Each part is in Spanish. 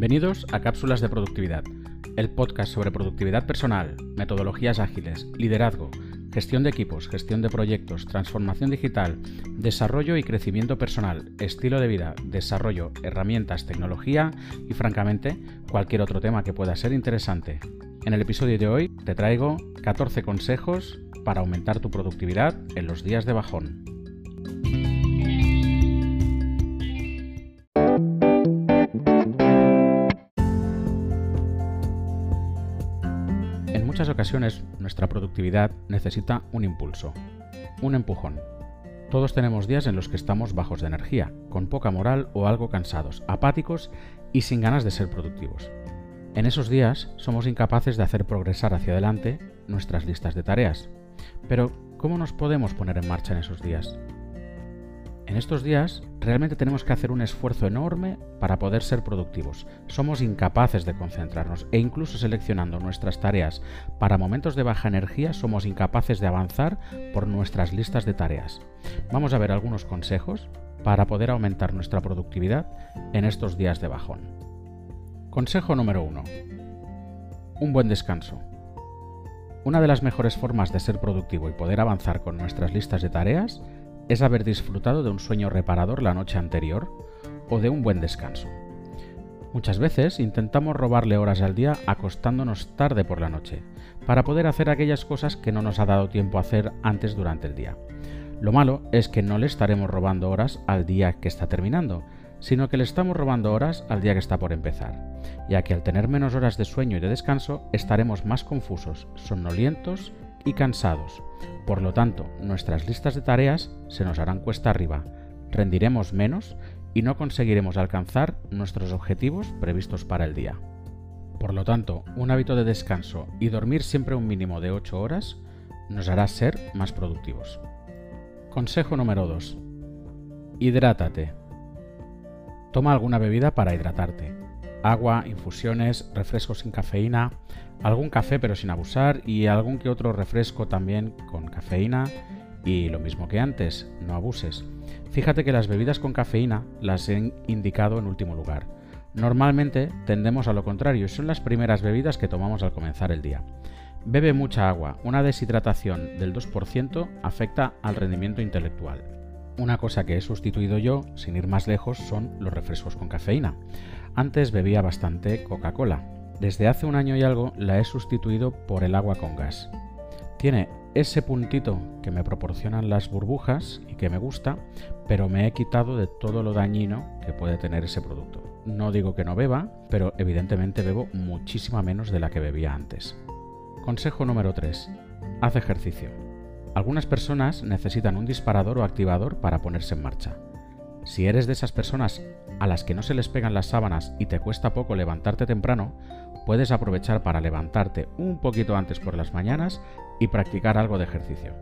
Bienvenidos a Cápsulas de Productividad, el podcast sobre productividad personal, metodologías ágiles, liderazgo, gestión de equipos, gestión de proyectos, transformación digital, desarrollo y crecimiento personal, estilo de vida, desarrollo, herramientas, tecnología y, francamente, cualquier otro tema que pueda ser interesante. En el episodio de hoy te traigo 14 consejos para aumentar tu productividad en los días de bajón. Ocasiones nuestra productividad necesita un impulso, un empujón. Todos tenemos días en los que estamos bajos de energía, con poca moral o algo cansados, apáticos y sin ganas de ser productivos. En esos días somos incapaces de hacer progresar hacia adelante nuestras listas de tareas. Pero, ¿cómo nos podemos poner en marcha en esos días? En estos días realmente tenemos que hacer un esfuerzo enorme para poder ser productivos. Somos incapaces de concentrarnos e incluso seleccionando nuestras tareas para momentos de baja energía somos incapaces de avanzar por nuestras listas de tareas. Vamos a ver algunos consejos para poder aumentar nuestra productividad en estos días de bajón. Consejo número 1. Un buen descanso. Una de las mejores formas de ser productivo y poder avanzar con nuestras listas de tareas es haber disfrutado de un sueño reparador la noche anterior o de un buen descanso. Muchas veces intentamos robarle horas al día acostándonos tarde por la noche, para poder hacer aquellas cosas que no nos ha dado tiempo a hacer antes durante el día. Lo malo es que no le estaremos robando horas al día que está terminando, sino que le estamos robando horas al día que está por empezar, ya que al tener menos horas de sueño y de descanso estaremos más confusos, somnolientos y cansados. Por lo tanto, nuestras listas de tareas se nos harán cuesta arriba, rendiremos menos y no conseguiremos alcanzar nuestros objetivos previstos para el día. Por lo tanto, un hábito de descanso y dormir siempre un mínimo de 8 horas nos hará ser más productivos. Consejo número 2. Hidrátate. Toma alguna bebida para hidratarte agua, infusiones, refrescos sin cafeína, algún café pero sin abusar y algún que otro refresco también con cafeína y lo mismo que antes, no abuses. Fíjate que las bebidas con cafeína las he indicado en último lugar. Normalmente tendemos a lo contrario y son las primeras bebidas que tomamos al comenzar el día. Bebe mucha agua, una deshidratación del 2% afecta al rendimiento intelectual. Una cosa que he sustituido yo, sin ir más lejos, son los refrescos con cafeína. Antes bebía bastante Coca-Cola. Desde hace un año y algo la he sustituido por el agua con gas. Tiene ese puntito que me proporcionan las burbujas y que me gusta, pero me he quitado de todo lo dañino que puede tener ese producto. No digo que no beba, pero evidentemente bebo muchísima menos de la que bebía antes. Consejo número 3. Haz ejercicio. Algunas personas necesitan un disparador o activador para ponerse en marcha. Si eres de esas personas a las que no se les pegan las sábanas y te cuesta poco levantarte temprano, puedes aprovechar para levantarte un poquito antes por las mañanas y practicar algo de ejercicio.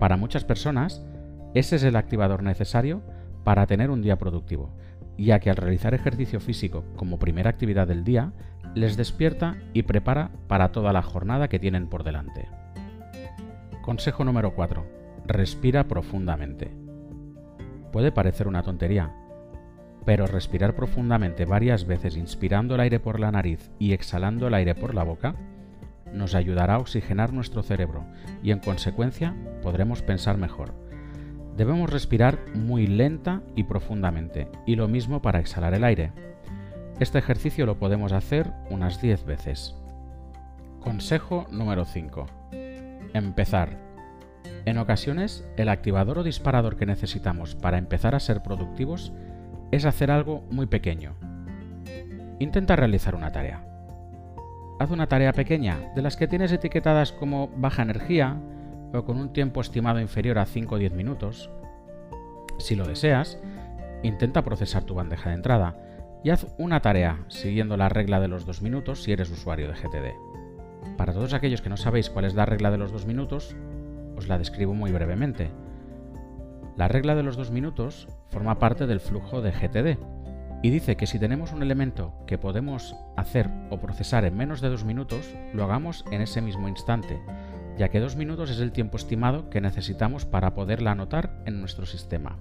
Para muchas personas, ese es el activador necesario para tener un día productivo, ya que al realizar ejercicio físico como primera actividad del día, les despierta y prepara para toda la jornada que tienen por delante. Consejo número 4. Respira profundamente. Puede parecer una tontería, pero respirar profundamente varias veces inspirando el aire por la nariz y exhalando el aire por la boca nos ayudará a oxigenar nuestro cerebro y en consecuencia podremos pensar mejor. Debemos respirar muy lenta y profundamente y lo mismo para exhalar el aire. Este ejercicio lo podemos hacer unas 10 veces. Consejo número 5. Empezar. En ocasiones, el activador o disparador que necesitamos para empezar a ser productivos es hacer algo muy pequeño. Intenta realizar una tarea. Haz una tarea pequeña, de las que tienes etiquetadas como baja energía o con un tiempo estimado inferior a 5 o 10 minutos. Si lo deseas, intenta procesar tu bandeja de entrada y haz una tarea siguiendo la regla de los 2 minutos si eres usuario de GTD. Para todos aquellos que no sabéis cuál es la regla de los 2 minutos, os la describo muy brevemente. La regla de los dos minutos forma parte del flujo de GTD y dice que si tenemos un elemento que podemos hacer o procesar en menos de dos minutos, lo hagamos en ese mismo instante, ya que dos minutos es el tiempo estimado que necesitamos para poderla anotar en nuestro sistema.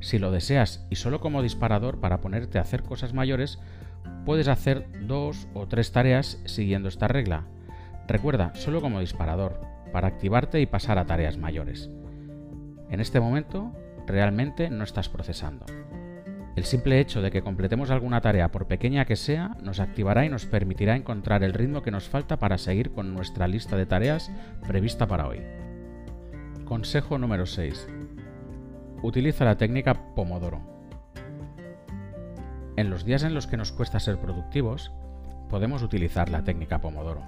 Si lo deseas y solo como disparador para ponerte a hacer cosas mayores, puedes hacer dos o tres tareas siguiendo esta regla. Recuerda, solo como disparador, para activarte y pasar a tareas mayores. En este momento, realmente no estás procesando. El simple hecho de que completemos alguna tarea, por pequeña que sea, nos activará y nos permitirá encontrar el ritmo que nos falta para seguir con nuestra lista de tareas prevista para hoy. Consejo número 6. Utiliza la técnica Pomodoro. En los días en los que nos cuesta ser productivos, podemos utilizar la técnica Pomodoro.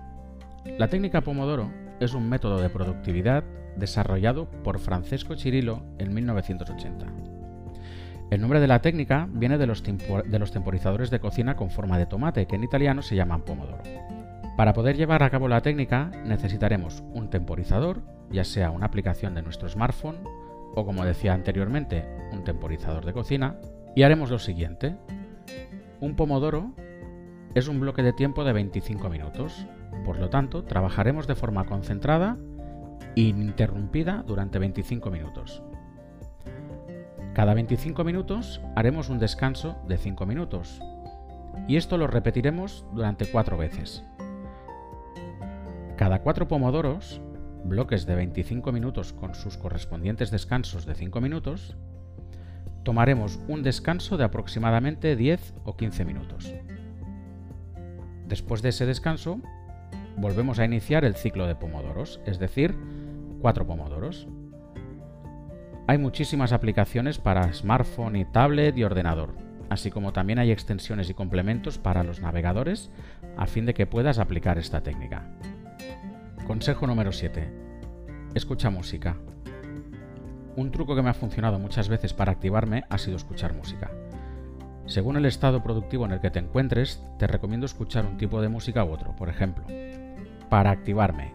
La técnica Pomodoro es un método de productividad desarrollado por Francesco Cirillo en 1980. El nombre de la técnica viene de los, de los temporizadores de cocina con forma de tomate, que en italiano se llaman pomodoro. Para poder llevar a cabo la técnica necesitaremos un temporizador, ya sea una aplicación de nuestro smartphone o como decía anteriormente, un temporizador de cocina, y haremos lo siguiente. Un pomodoro es un bloque de tiempo de 25 minutos, por lo tanto trabajaremos de forma concentrada e ininterrumpida durante 25 minutos. Cada 25 minutos haremos un descanso de 5 minutos y esto lo repetiremos durante 4 veces. Cada 4 pomodoros, bloques de 25 minutos con sus correspondientes descansos de 5 minutos, tomaremos un descanso de aproximadamente 10 o 15 minutos. Después de ese descanso, volvemos a iniciar el ciclo de pomodoros, es decir, 4 pomodoros. Hay muchísimas aplicaciones para smartphone y tablet y ordenador, así como también hay extensiones y complementos para los navegadores a fin de que puedas aplicar esta técnica. Consejo número 7. Escucha música. Un truco que me ha funcionado muchas veces para activarme ha sido escuchar música. Según el estado productivo en el que te encuentres, te recomiendo escuchar un tipo de música u otro. Por ejemplo, para activarme,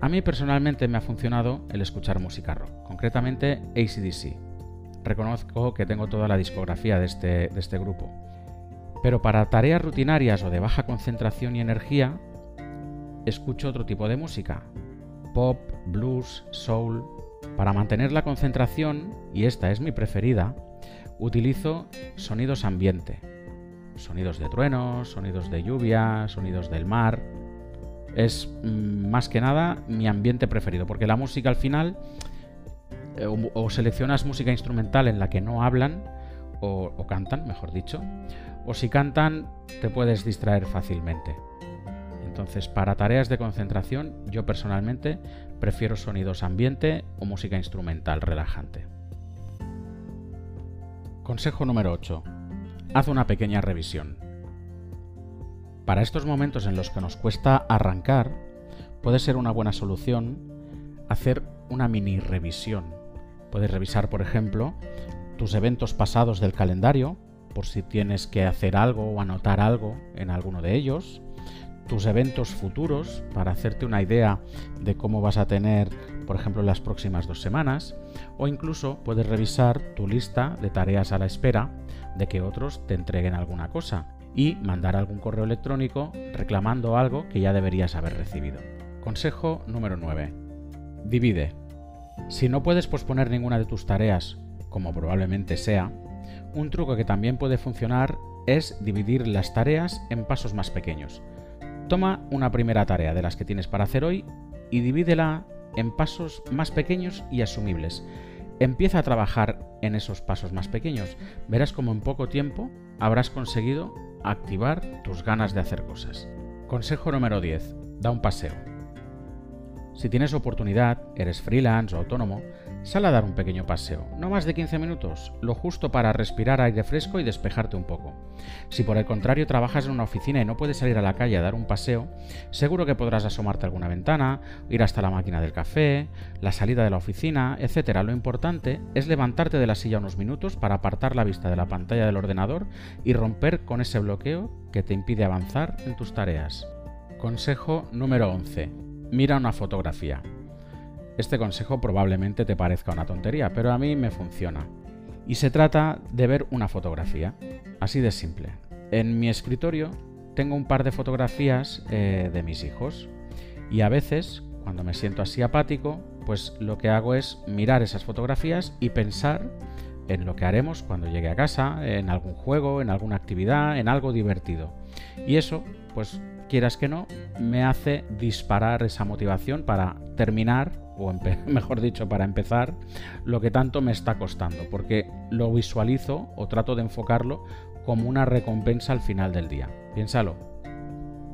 a mí personalmente me ha funcionado el escuchar música rock, concretamente ACDC. Reconozco que tengo toda la discografía de este, de este grupo. Pero para tareas rutinarias o de baja concentración y energía, escucho otro tipo de música. Pop, blues, soul. Para mantener la concentración, y esta es mi preferida, utilizo sonidos ambiente. Sonidos de truenos, sonidos de lluvia, sonidos del mar, es mm, más que nada mi ambiente preferido, porque la música al final, eh, o, seleccionas música instrumental en la que no hablan, o, cantan, mejor dicho, o si cantan te puedes distraer fácilmente. Entonces, para tareas de concentración, yo personalmente prefiero sonidos ambiente o música instrumental relajante. Consejo número 8. Haz una pequeña revisión. Para estos momentos en los que nos cuesta arrancar, puede ser una buena solución hacer una mini revisión. Puedes revisar, por ejemplo, tus eventos pasados del calendario, por si tienes que hacer algo o anotar algo en alguno de ellos, tus eventos futuros para hacerte una idea de cómo vas a tener, por ejemplo, las próximas dos semanas, o incluso puedes revisar tu lista de tareas a la espera de que otros te entreguen alguna cosa y mandar algún correo electrónico reclamando algo que ya deberías haber recibido. Consejo número 9. Divide. Si no puedes posponer ninguna de tus tareas, como probablemente sea, un truco que también puede funcionar es dividir las tareas en pasos más pequeños. Toma una primera tarea de las que tienes para hacer hoy y divídela en pasos más pequeños y asumibles. Empieza a trabajar en esos pasos más pequeños. Verás como en poco tiempo habrás conseguido activar tus ganas de hacer cosas. Consejo número 10. Da un paseo. Si tienes oportunidad, eres freelance o autónomo, sal a dar un pequeño paseo, no más de 15 minutos, lo justo para respirar aire fresco y despejarte un poco. Si por el contrario trabajas en una oficina y no puedes salir a la calle a dar un paseo, seguro que podrás asomarte a alguna ventana, ir hasta la máquina del café, la salida de la oficina, etc. Lo importante es levantarte de la silla unos minutos para apartar la vista de la pantalla del ordenador y romper con ese bloqueo que te impide avanzar en tus tareas. Consejo número 11 mira una fotografía. Este consejo probablemente te parezca una tontería, pero a mí me funciona. Y se trata de ver una fotografía, así de simple. En mi escritorio tengo un par de fotografías eh, de mis hijos y a veces, cuando me siento así apático, pues lo que hago es mirar esas fotografías y pensar en lo que haremos cuando llegue a casa, en algún juego, en alguna actividad, en algo divertido. Y eso, pues quieras que no, me hace disparar esa motivación para terminar, o mejor dicho, para empezar, lo que tanto me está costando, porque lo visualizo o trato de enfocarlo como una recompensa al final del día. Piénsalo,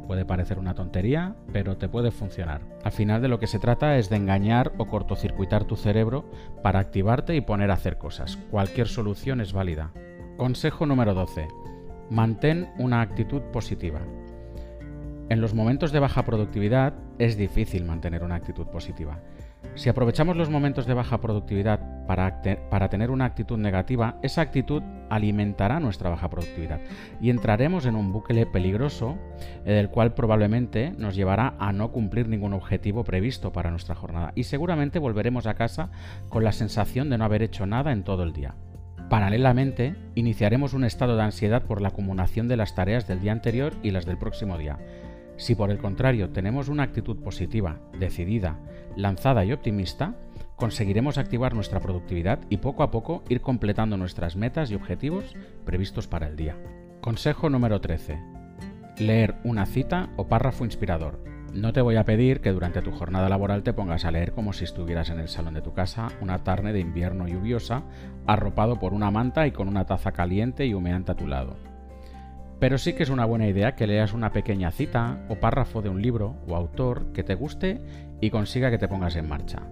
Puede parecer una tontería, pero te puede funcionar. Al final de lo que se trata es de engañar o cortocircuitar tu cerebro para activarte y poner a hacer cosas. Cualquier solución es válida. Consejo número 12. Mantén una actitud positiva. En los momentos de baja productividad es difícil mantener una actitud positiva. Si aprovechamos los momentos de baja productividad para, para, tener una actitud negativa, esa actitud alimentará nuestra baja productividad. Y entraremos en un bucle peligroso eh, del cual probablemente nos llevará a no cumplir ningún objetivo previsto para nuestra jornada. Y seguramente volveremos a casa con la sensación de no haber hecho nada en todo el día. Paralelamente, iniciaremos un estado de ansiedad por la acumulación de las tareas del día anterior y las del próximo día si por el contrario tenemos una actitud positiva, decidida, lanzada y optimista, conseguiremos activar nuestra productividad y poco a poco ir completando nuestras metas y objetivos previstos para el día. Consejo número 13. Leer una cita o párrafo inspirador. No te voy a pedir que durante tu jornada laboral te pongas a leer como si estuvieras en el salón de tu casa una tarde de invierno lluviosa, arropado por una manta y con una taza caliente y humeante a tu lado. Pero sí que es una buena idea que leas una pequeña cita o párrafo de un libro o autor que te guste y consiga que te pongas en marcha.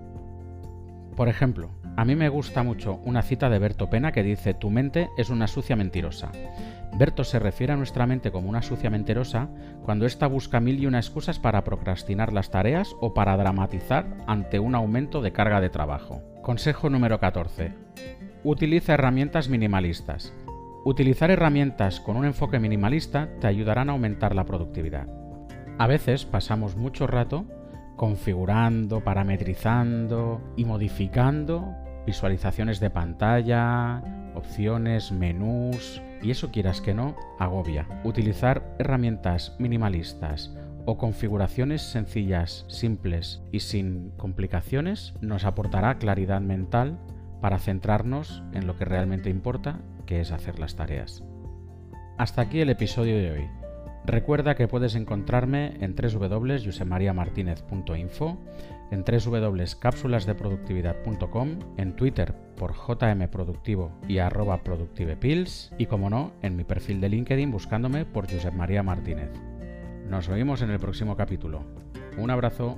Por ejemplo, a mí me gusta mucho una cita de Berto Pena que dice Tu mente es una sucia mentirosa. Berto se refiere a nuestra mente como una sucia mentirosa cuando ésta busca mil y una excusas para procrastinar las tareas o para dramatizar ante un aumento de carga de trabajo. Consejo número 14. Utiliza herramientas minimalistas. Utilizar herramientas con un enfoque minimalista te ayudarán a aumentar la productividad. A veces pasamos mucho rato configurando, parametrizando y modificando visualizaciones de pantalla, opciones, menús, y eso quieras que no, agobia. Utilizar herramientas minimalistas o configuraciones sencillas, simples y sin complicaciones nos aportará claridad mental para centrarnos en lo que realmente importa que es hacer las tareas. Hasta aquí el episodio de hoy. Recuerda que puedes encontrarme en www.josemariamartinez.info, en www.cápsulasdeproductividad.com, en Twitter por jmproductivo y arroba productivepills y como no, en mi perfil de LinkedIn buscándome por Josep María Martínez. Nos oímos en el próximo capítulo. Un abrazo.